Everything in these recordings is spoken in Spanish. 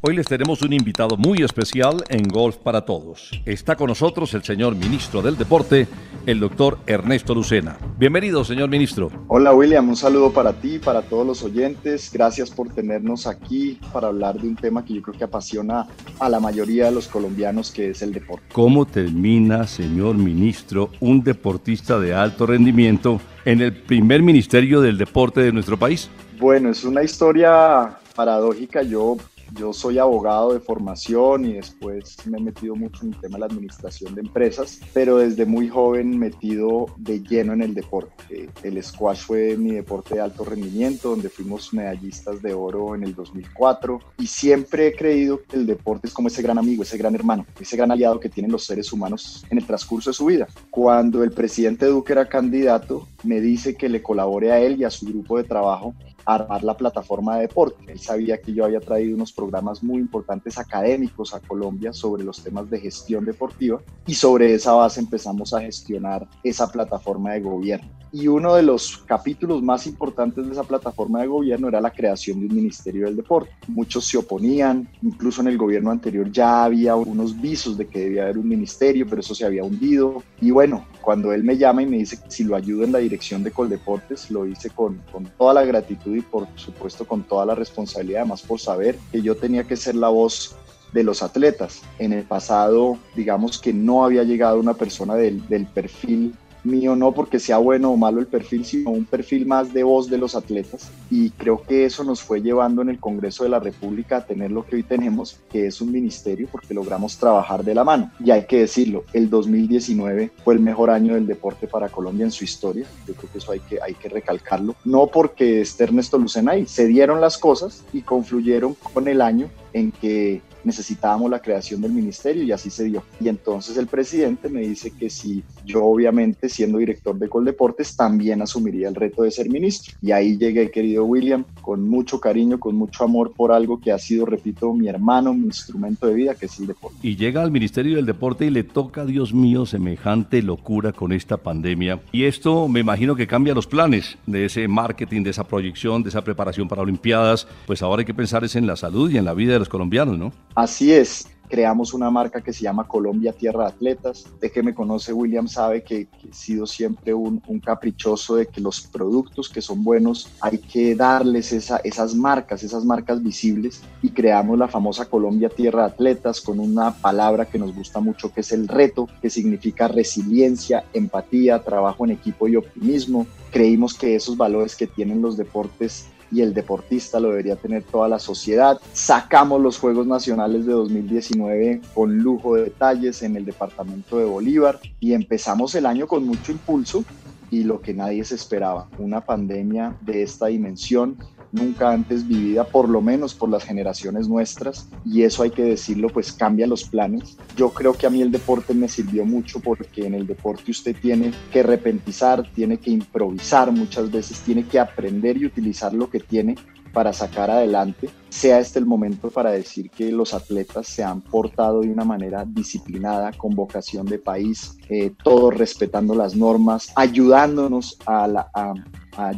Hoy les tenemos un invitado muy especial en Golf para Todos. Está con nosotros el señor ministro del Deporte, el doctor Ernesto Lucena. Bienvenido, señor ministro. Hola, William. Un saludo para ti, y para todos los oyentes. Gracias por tenernos aquí para hablar de un tema que yo creo que apasiona a la mayoría de los colombianos, que es el deporte. ¿Cómo termina, señor ministro, un deportista de alto rendimiento en el primer ministerio del deporte de nuestro país? Bueno, es una historia paradójica. Yo yo soy abogado de formación y después me he metido mucho en el tema de la administración de empresas, pero desde muy joven metido de lleno en el deporte. El squash fue mi deporte de alto rendimiento, donde fuimos medallistas de oro en el 2004 y siempre he creído que el deporte es como ese gran amigo, ese gran hermano, ese gran aliado que tienen los seres humanos en el transcurso de su vida. Cuando el presidente Duque era candidato, me dice que le colabore a él y a su grupo de trabajo armar la plataforma de deporte. Él sabía que yo había traído unos programas muy importantes académicos a Colombia sobre los temas de gestión deportiva y sobre esa base empezamos a gestionar esa plataforma de gobierno. Y uno de los capítulos más importantes de esa plataforma de gobierno era la creación de un Ministerio del Deporte. Muchos se oponían, incluso en el gobierno anterior ya había unos visos de que debía haber un ministerio, pero eso se había hundido. Y bueno, cuando él me llama y me dice si lo ayudo en la dirección de Coldeportes, lo hice con, toda la gratitud y por supuesto con toda la responsabilidad, además por saber que yo tenía que ser la voz de los atletas. En el pasado, digamos que no había llegado una persona del perfil mío no porque sea bueno o malo el perfil, sino un perfil más de voz de los atletas. Y creo que eso nos fue llevando en el Congreso de la República a tener lo que hoy tenemos, que es un ministerio, porque logramos trabajar de la mano. Y hay que decirlo, el 2019 fue el mejor año del deporte para Colombia en su historia. Yo creo que eso hay que, hay que recalcarlo. No porque esté Ernesto Lucena ahí, se dieron las cosas y confluyeron con el año en que necesitábamos la creación del ministerio y así se dio. Y entonces el presidente me dice que si yo obviamente siendo director de Coldeportes también asumiría el reto de ser ministro. Y ahí llegué, querido William, con mucho cariño, con mucho amor por algo que ha sido, repito, mi hermano, mi instrumento de vida, que es el deporte. Y llega al Ministerio del Deporte y le toca, Dios mío, semejante locura con esta pandemia. Y esto me imagino que cambia los planes de ese marketing, de esa proyección, de esa preparación para Olimpiadas. Pues ahora hay que pensar es en la salud y en la vida de los colombianos, ¿no? Así es, creamos una marca que se llama Colombia Tierra Atletas. De que me conoce William sabe que, he sido siempre un, caprichoso de que los productos que son buenos hay que darles esas marcas, esas marcas visibles y creamos la famosa Colombia Tierra Atletas con una palabra que nos gusta mucho que es el reto, que significa resiliencia, empatía, trabajo en equipo y optimismo. Creímos que esos valores que tienen los deportes y el deportista lo debería tener toda la sociedad. Sacamos los Juegos Nacionales de 2019 con lujo de detalles en el departamento de Bolívar y empezamos el año con mucho impulso y lo que nadie se esperaba, una pandemia de esta dimensión nunca antes vivida, por lo menos por las generaciones nuestras, y eso hay que decirlo, pues cambia los planes. Yo creo que a mí el deporte me sirvió mucho porque en el deporte usted tiene que repentizar, tiene que improvisar muchas veces, tiene que aprender y utilizar lo que tiene para sacar adelante, sea este el momento para decir que los atletas se han portado de una manera disciplinada, con vocación de país, eh, todos respetando las normas, ayudándonos a, a,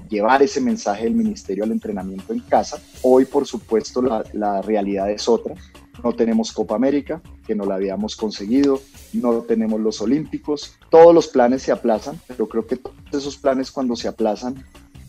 llevar ese mensaje del ministerio al entrenamiento en casa. Hoy, por supuesto, la, la realidad es otra. No tenemos Copa América, que no la habíamos conseguido, no tenemos los Olímpicos, todos los planes se aplazan, pero creo que todos esos planes cuando se aplazan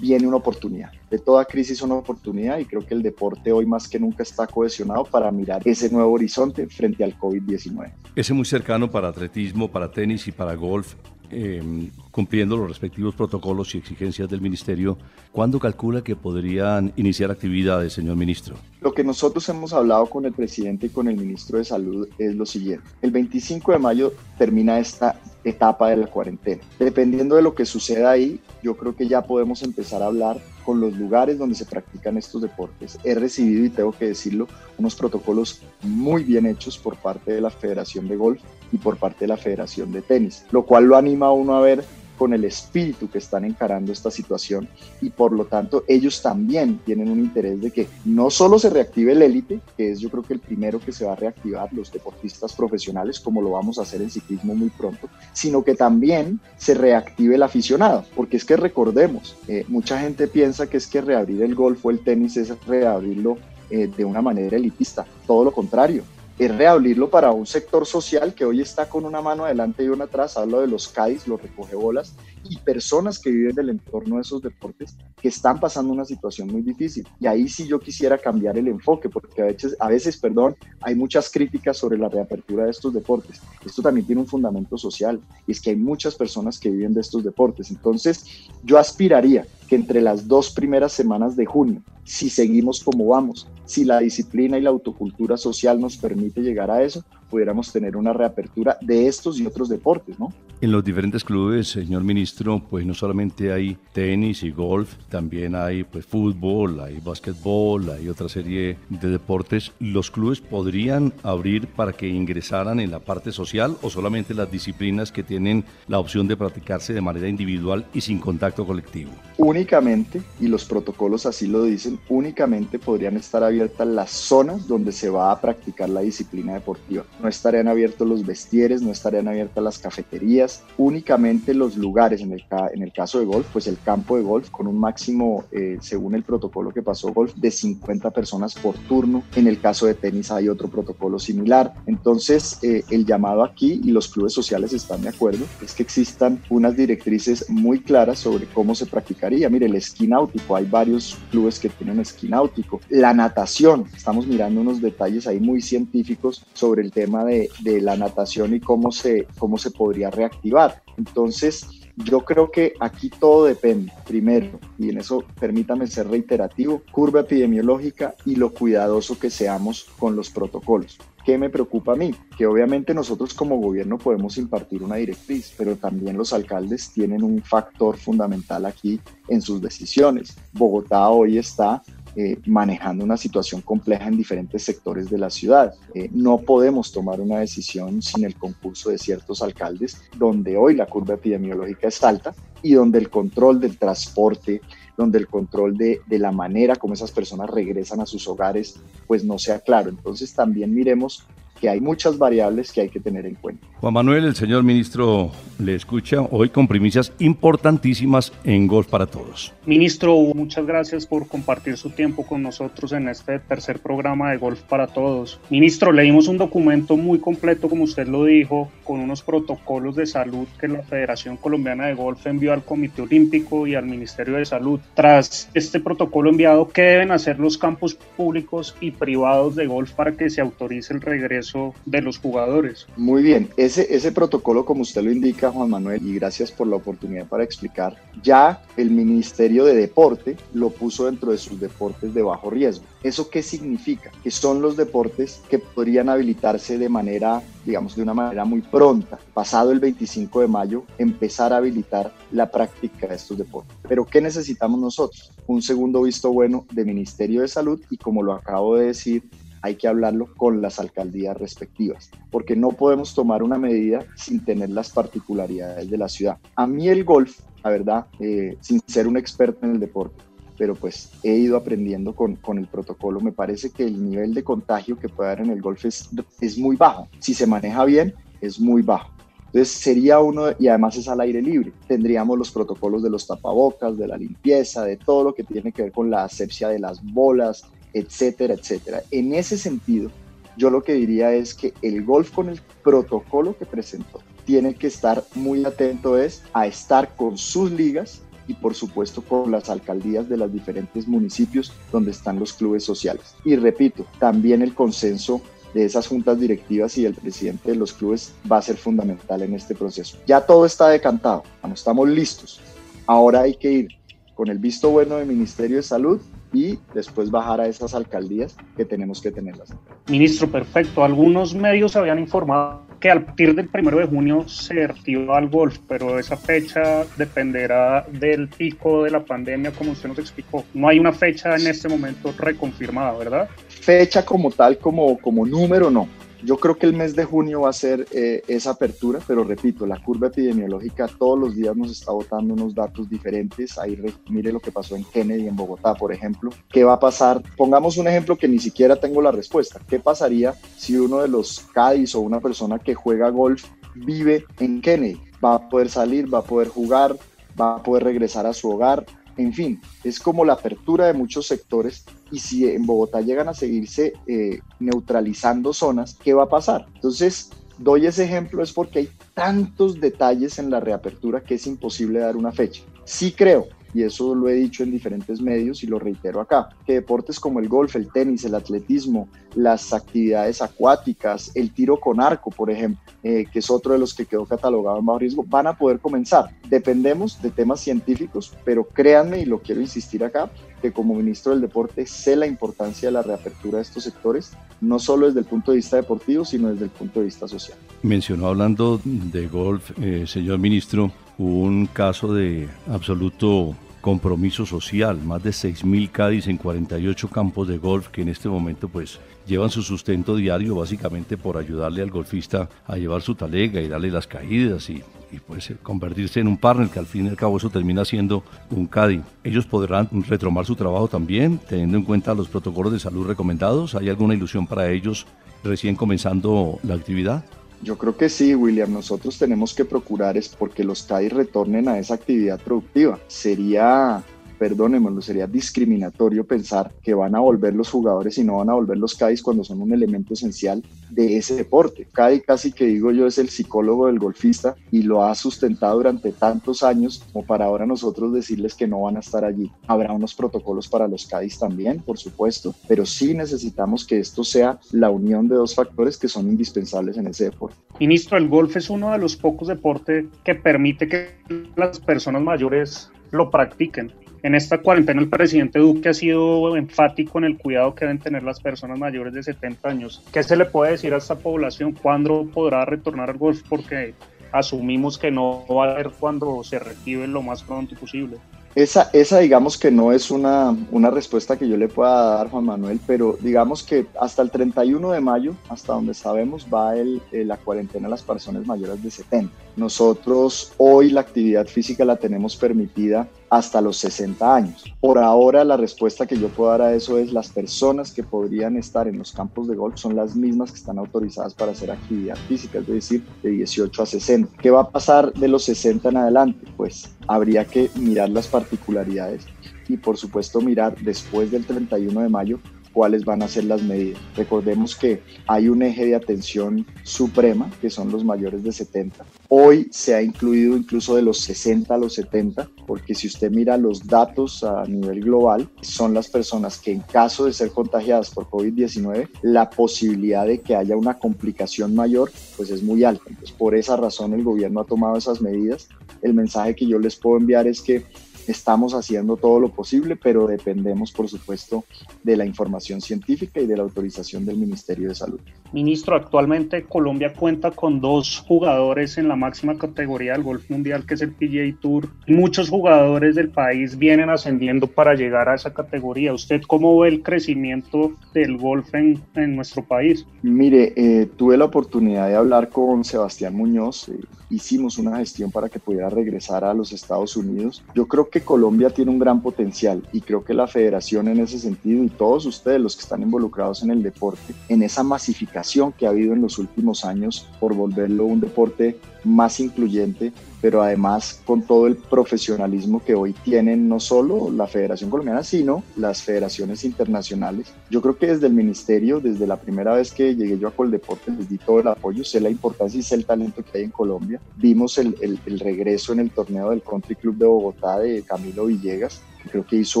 viene una oportunidad. De toda crisis una oportunidad y creo que el deporte hoy más que nunca está cohesionado para mirar ese nuevo horizonte frente al COVID-19. Ese muy cercano para atletismo, para tenis y para golf Em, cumpliendo los respectivos protocolos y exigencias del Ministerio, ¿cuándo calcula que podrían iniciar actividades, señor ministro? Lo que nosotros hemos hablado con el presidente y con el ministro de Salud es lo siguiente. El 25 de mayo termina esta etapa de la cuarentena. Dependiendo de lo que suceda ahí, yo creo que ya podemos empezar a hablar con los lugares donde se practican estos deportes. He recibido, y tengo que decirlo, unos protocolos muy bien hechos por parte de la Federación de Golf y por parte de la Federación de Tenis, lo cual lo anima a uno a ver con el espíritu que están encarando esta situación y por lo tanto ellos también tienen un interés de que no solo se reactive el élite, que es yo creo que el primero que se va a reactivar, los deportistas profesionales, como lo vamos a hacer en ciclismo muy pronto, sino que también se reactive el aficionado, porque es que recordemos, eh, mucha gente piensa que es que reabrir el golf o el tenis es reabrirlo eh, de una manera elitista, todo lo contrario es reabrirlo para un sector social que hoy está con una mano adelante y una atrás, hablo de los CAIs, los recogebolas, y personas que viven del entorno de esos deportes que están pasando una situación muy difícil. Y ahí sí yo quisiera cambiar el enfoque, porque a veces, a veces, perdón, hay muchas críticas sobre la reapertura de estos deportes. Esto también tiene un fundamento social, y es que hay muchas personas que viven de estos deportes. Entonces, yo aspiraría que entre las dos primeras semanas de junio, si seguimos como vamos, si la disciplina y la autocultura social nos permite llegar a eso, pudiéramos tener una reapertura de estos y otros deportes, ¿no? En los diferentes clubes, señor ministro, pues no solamente hay tenis y golf, también hay pues fútbol, hay básquetbol, hay otra serie de deportes. ¿Los clubes podrían abrir para que ingresaran en la parte social o solamente las disciplinas que tienen la opción de practicarse de manera individual y sin contacto colectivo? Únicamente, y los protocolos así lo dicen, únicamente podrían estar abiertas las zonas donde se va a practicar la disciplina deportiva. No estarían abiertos los vestieres, no estarían abiertas las cafeterías, únicamente los lugares, en el, caso de golf, pues el campo de golf con un máximo, eh, según el protocolo que pasó golf, de 50 personas por turno. En el caso de tenis hay otro protocolo similar. Entonces, eh, el llamado aquí, y los clubes sociales están de acuerdo, es que existan unas directrices muy claras sobre cómo se practicaría. Mire, el esquí náutico, hay varios clubes que tienen esquí náutico. La natación, estamos mirando unos detalles ahí muy científicos sobre el tema tema de, la natación y cómo se, cómo se podría reactivar. Entonces, yo creo que aquí todo depende, primero, y en eso permítame ser reiterativo, curva epidemiológica y lo cuidadoso que seamos con los protocolos. ¿Qué me preocupa a mí? Que obviamente nosotros como gobierno podemos impartir una directriz, pero también los alcaldes tienen un factor fundamental aquí en sus decisiones. Bogotá hoy está eh, manejando una situación compleja en diferentes sectores de la ciudad. Eh, no podemos tomar una decisión sin el concurso de ciertos alcaldes, donde hoy la curva epidemiológica es alta y donde el control del transporte, donde el control de, de, la manera como esas personas regresan a sus hogares, pues no sea claro. Entonces también miremos que hay muchas variables que hay que tener en cuenta. Juan Manuel, el señor ministro le escucha hoy con primicias importantísimas en Golf para Todos. Ministro, muchas gracias por compartir su tiempo con nosotros en este tercer programa de Golf para Todos. Ministro, leímos un documento muy completo, como usted lo dijo, con unos protocolos de salud que la Federación Colombiana de Golf envió al Comité Olímpico y al Ministerio de Salud. Tras este protocolo enviado, ¿qué deben hacer los campos públicos y privados de golf para que se autorice el regreso de los jugadores? Muy bien ese, protocolo, como usted lo indica, Juan Manuel, y gracias por la oportunidad para explicar, ya el Ministerio de Deporte lo puso dentro de sus deportes de bajo riesgo. ¿Eso qué significa? Que son los deportes que podrían habilitarse de manera, digamos, de una manera muy pronta. Pasado el 25 de mayo, empezar a habilitar la práctica de estos deportes. Pero ¿qué necesitamos nosotros? Un segundo visto bueno del Ministerio de Salud y como lo acabo de decir, hay que hablarlo con las alcaldías respectivas, porque no podemos tomar una medida sin tener las particularidades de la ciudad. A mí el golf, la verdad, eh, sin ser un experto en el deporte, pero pues he ido aprendiendo con, con, el protocolo. Me parece que el nivel de contagio que puede haber en el golf es, es muy bajo. Si se maneja bien, es muy bajo. Entonces sería uno, y además es al aire libre. Tendríamos los protocolos de los tapabocas, de la limpieza, de todo lo que tiene que ver con la asepsia de las bolas, etcétera, etcétera. En ese sentido, yo lo que diría es que el golf con el protocolo que presentó tiene que estar muy atento es a estar con sus ligas y por supuesto con las alcaldías de los diferentes municipios donde están los clubes sociales. Y repito, también el consenso de esas juntas directivas y el presidente de los clubes va a ser fundamental en este proceso. Ya todo está decantado, estamos listos. Ahora hay que ir con el visto bueno del Ministerio de Salud y después bajar a esas alcaldías que tenemos que tenerlas. Ministro, perfecto. Algunos medios habían informado que a partir del primero de junio se activa el golf, pero esa fecha dependerá del pico de la pandemia, como usted nos explicó. No hay una fecha en este momento reconfirmada, ¿verdad? Fecha como tal, como, como número, no Yo creo que el mes de junio va a ser eh, esa apertura, pero repito, la curva epidemiológica todos los días nos está botando unos datos diferentes. Ahí mire lo que pasó en Kennedy, en Bogotá, por ejemplo. ¿Qué va a pasar? Pongamos un ejemplo que ni siquiera tengo la respuesta. ¿Qué pasaría si uno de los Cádiz o una persona que juega golf vive en Kennedy? Va a poder salir, va a poder jugar, va a poder regresar a su hogar, en fin, es como la apertura de muchos sectores y si en Bogotá llegan a seguirse eh, neutralizando zonas, ¿qué va a pasar? Entonces, doy ese ejemplo es porque hay tantos detalles en la reapertura que es imposible dar una fecha. Sí creo y eso lo he dicho en diferentes medios y lo reitero acá, que deportes como el golf, el tenis, el atletismo, las actividades acuáticas, el tiro con arco, por ejemplo, eh, que es otro de los que quedó catalogado en bajo riesgo, van a poder comenzar. Dependemos de temas científicos, pero créanme, y lo quiero insistir acá, que como ministro del deporte sé la importancia de la reapertura de estos sectores, no solo desde el punto de vista deportivo, sino desde el punto de vista social. Mencionó hablando de golf, eh, señor ministro, un caso de absoluto compromiso social, más de 6.000 Cádiz en 48 campos de golf que en este momento pues llevan su sustento diario básicamente por ayudarle al golfista a llevar su talega y darle las caídas y, pues convertirse en un partner que al fin y al cabo eso termina siendo un Cádiz. Ellos podrán retomar su trabajo también teniendo en cuenta los protocolos de salud recomendados. ¿Hay alguna ilusión para ellos recién comenzando la actividad? Yo creo que sí, William. Nosotros tenemos que procurar es porque los CAI retornen a esa actividad productiva. Sería perdónenmelo, sería discriminatorio pensar que van a volver los jugadores y no van a volver los CADIs cuando son un elemento esencial de ese deporte. CADI casi que digo yo es el psicólogo del golfista y lo ha sustentado durante tantos años como para ahora nosotros decirles que no van a estar allí. Habrá unos protocolos para los CADIs también, por supuesto, pero sí necesitamos que esto sea la unión de dos factores que son indispensables en ese deporte. Ministro, el golf es uno de los pocos deportes que permite que las personas mayores lo practiquen. En esta cuarentena el presidente Duque ha sido enfático en el cuidado que deben tener las personas mayores de 70 años. ¿Qué se le puede decir a esta población? ¿Cuándo podrá retornar al golf? Porque asumimos que no va a haber cuando se reactive lo más pronto posible. Esa, esa digamos que no es una, una respuesta que yo le pueda dar, Juan Manuel, pero digamos que hasta el 31 de mayo, hasta donde sabemos, va el, la cuarentena a las personas mayores de 70. Nosotros hoy la actividad física la tenemos permitida hasta los 60 años. Por ahora la respuesta que yo puedo dar a eso es las personas que podrían estar en los campos de golf son las mismas que están autorizadas para hacer actividad física, es decir, de 18 a 60. ¿Qué va a pasar de los 60 en adelante? Pues habría que mirar las particularidades y por supuesto mirar después del 31 de mayo cuáles van a ser las medidas. Recordemos que hay un eje de atención suprema, que son los mayores de 70. Hoy se ha incluido incluso de los 60 a los 70, porque si usted mira los datos a nivel global, son las personas que en caso de ser contagiadas por COVID-19, la posibilidad de que haya una complicación mayor, pues es muy alta. Entonces, por esa razón el gobierno ha tomado esas medidas. El mensaje que yo les puedo enviar es que Estamos haciendo todo lo posible, pero dependemos, por supuesto, de la información científica y de la autorización del Ministerio de Salud. Ministro, actualmente Colombia cuenta con dos jugadores en la máxima categoría del golf mundial, que es el PGA Tour. Muchos jugadores del país vienen ascendiendo para llegar a esa categoría. ¿Usted cómo ve el crecimiento del golf en, en nuestro país? Mire, eh, tuve la oportunidad de hablar con Sebastián Muñoz. Eh, hicimos una gestión para que pudiera regresar a los Estados Unidos. Yo creo que Colombia tiene un gran potencial y creo que la federación en ese sentido y todos ustedes los que están involucrados en el deporte, en esa masificación que ha habido en los últimos años por volverlo un deporte más incluyente, pero además con todo el profesionalismo que hoy tienen no solo la Federación Colombiana, sino las federaciones internacionales. Yo creo que desde el ministerio, desde la primera vez que llegué yo a Coldeporte, les di todo el apoyo, sé la importancia y sé el talento que hay en Colombia. Vimos el, el, regreso en el torneo del Country Club de Bogotá de Camilo Villegas, que creo que hizo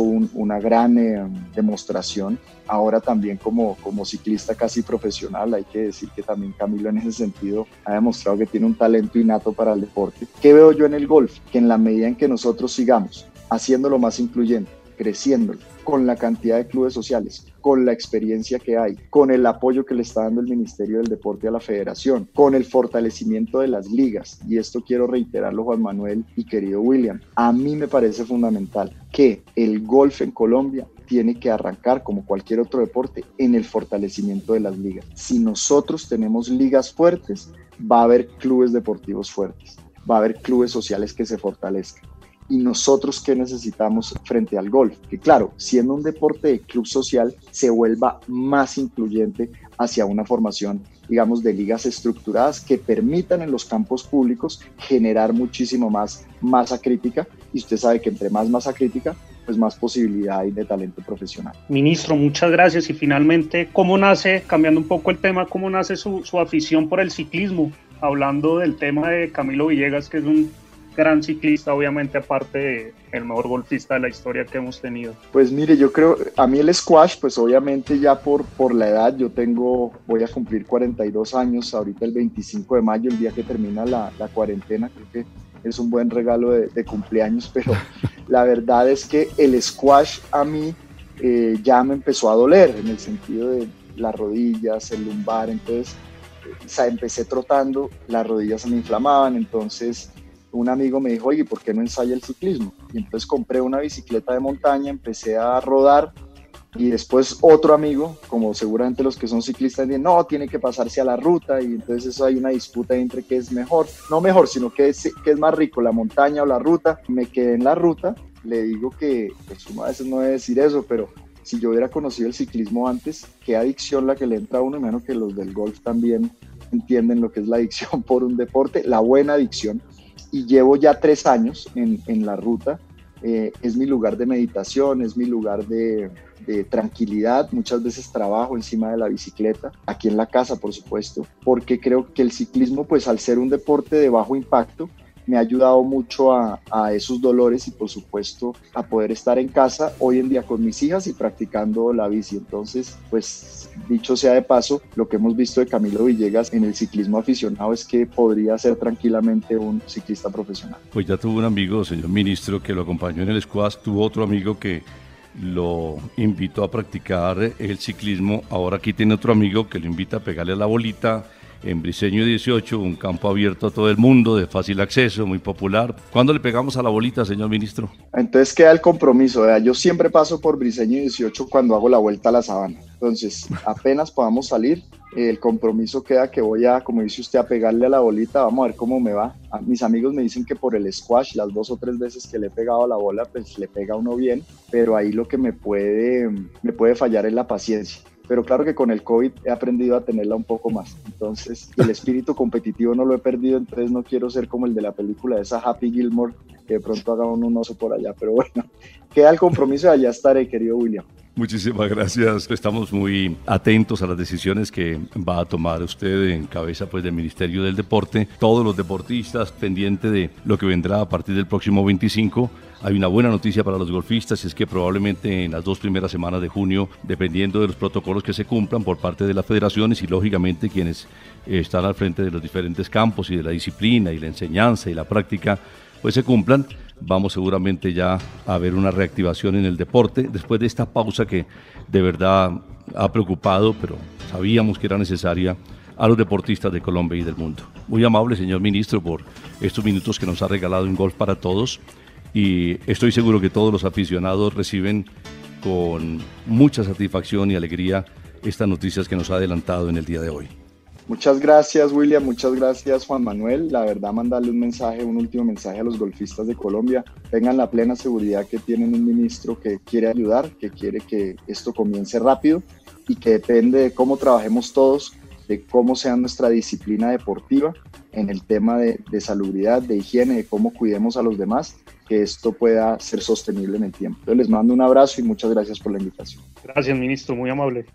una gran eh, demostración ahora también como, como ciclista casi profesional, hay que decir que también Camilo en ese sentido ha demostrado que tiene un talento innato para el deporte. ¿Qué veo yo en el golf? Que en la medida en que nosotros sigamos haciéndolo más incluyente, creciéndolo, con la cantidad de clubes sociales, con la experiencia que hay, con el apoyo que le está dando el Ministerio del Deporte a la Federación, con el fortalecimiento de las ligas. Y esto quiero reiterarlo, Juan Manuel y querido William. A mí me parece fundamental que el golf en Colombia tiene que arrancar, como cualquier otro deporte, en el fortalecimiento de las ligas. Si nosotros tenemos ligas fuertes, va a haber clubes deportivos fuertes, va a haber clubes sociales que se fortalezcan. ¿Y nosotros qué necesitamos frente al golf? Que claro, siendo un deporte de club social, se vuelva más incluyente hacia una formación, digamos, de ligas estructuradas que permitan en los campos públicos generar muchísimo más masa crítica. Y usted sabe que entre más masa crítica, pues más posibilidad hay de talento profesional. Ministro, muchas gracias. Y finalmente, ¿cómo nace, cambiando un poco el tema, cómo nace su, su afición por el ciclismo? Hablando del tema de Camilo Villegas, que es un gran ciclista, obviamente, aparte de el mejor golfista de la historia que hemos tenido? Pues mire, yo creo, a mí el squash, pues obviamente ya por, por la edad, yo tengo, voy a cumplir 42 años, ahorita el 25 de mayo, el día que termina la, la cuarentena, creo que es un buen regalo de, cumpleaños, pero la verdad es que el squash a mí eh, ya me empezó a doler, en el sentido de las rodillas, el lumbar, entonces o sea, empecé trotando, las rodillas se me inflamaban, entonces un amigo me dijo, oye, ¿por qué no ensaya el ciclismo? Y entonces compré una bicicleta de montaña, empecé a rodar y después otro amigo, como seguramente los que son ciclistas dicen, no, tiene que pasarse a la ruta y entonces eso hay una disputa entre qué es mejor, no mejor, sino que es, que es más rico, la montaña o la ruta. Me quedé en la ruta, le digo que pues a veces no debe decir eso, pero si yo hubiera conocido el ciclismo antes, qué adicción la que le entra a uno, menos que los del golf también entienden lo que es la adicción por un deporte, la buena adicción y llevo ya tres años en, en la ruta. Eh, es mi lugar de meditación, es mi lugar de, de, tranquilidad. Muchas veces trabajo encima de la bicicleta, aquí en la casa, por supuesto, porque creo que el ciclismo, pues al ser un deporte de bajo impacto, me ha ayudado mucho a, a, esos dolores y por supuesto a poder estar en casa hoy en día con mis hijas y practicando la bici. Entonces, pues dicho sea de paso, lo que hemos visto de Camilo Villegas en el ciclismo aficionado es que podría ser tranquilamente un ciclista profesional. Pues ya tuvo un amigo, señor ministro, que lo acompañó en el squash, tuvo otro amigo que lo invitó a practicar el ciclismo, ahora aquí tiene otro amigo que lo invita a pegarle la bolita en Briseño 18, un campo abierto a todo el mundo, de fácil acceso, muy popular. ¿Cuándo le pegamos a la bolita, señor ministro? Entonces queda el compromiso. Yo siempre paso por Briseño 18 cuando hago la vuelta a la sabana. Entonces, apenas podamos salir, el compromiso queda que voy a, como dice usted, a pegarle a la bolita, vamos a ver cómo me va. Mis amigos me dicen que por el squash, las dos o tres veces que le he pegado a la bola, pues le pega uno bien, pero ahí lo que me puede, me puede fallar es la paciencia pero claro que con el COVID he aprendido a tenerla un poco más. Entonces, el espíritu competitivo no lo he perdido, entonces no quiero ser como el de la película de esa Happy Gilmore, que de pronto haga un oso por allá, pero bueno, queda el compromiso de allá estaré, querido William. Muchísimas gracias. Estamos muy atentos a las decisiones que va a tomar usted en cabeza pues, del Ministerio del Deporte. Todos los deportistas pendientes de lo que vendrá a partir del próximo 25. Hay una buena noticia para los golfistas, es que probablemente en las dos primeras semanas de junio, dependiendo de los protocolos que se cumplan por parte de las federaciones y lógicamente quienes están al frente de los diferentes campos y de la disciplina y la enseñanza y la práctica, pues se cumplan vamos seguramente ya a ver una reactivación en el deporte después de esta pausa que de verdad ha preocupado, pero sabíamos que era necesaria a los deportistas de Colombia y del mundo. Muy amable, señor ministro, por estos minutos que nos ha regalado en Golf para Todos y estoy seguro que todos los aficionados reciben con mucha satisfacción y alegría estas noticias que nos ha adelantado en el día de hoy. Muchas gracias, William. Muchas gracias, Juan Manuel. La verdad, mandarle un mensaje, un último mensaje a los golfistas de Colombia. Tengan la plena seguridad que tienen un ministro que quiere ayudar, que quiere que esto comience rápido y que depende de cómo trabajemos todos, de cómo sea nuestra disciplina deportiva en el tema de, de salubridad, de higiene, de cómo cuidemos a los demás, que esto pueda ser sostenible en el tiempo. Entonces, les mando un abrazo y muchas gracias por la invitación. Gracias, ministro. Muy amable.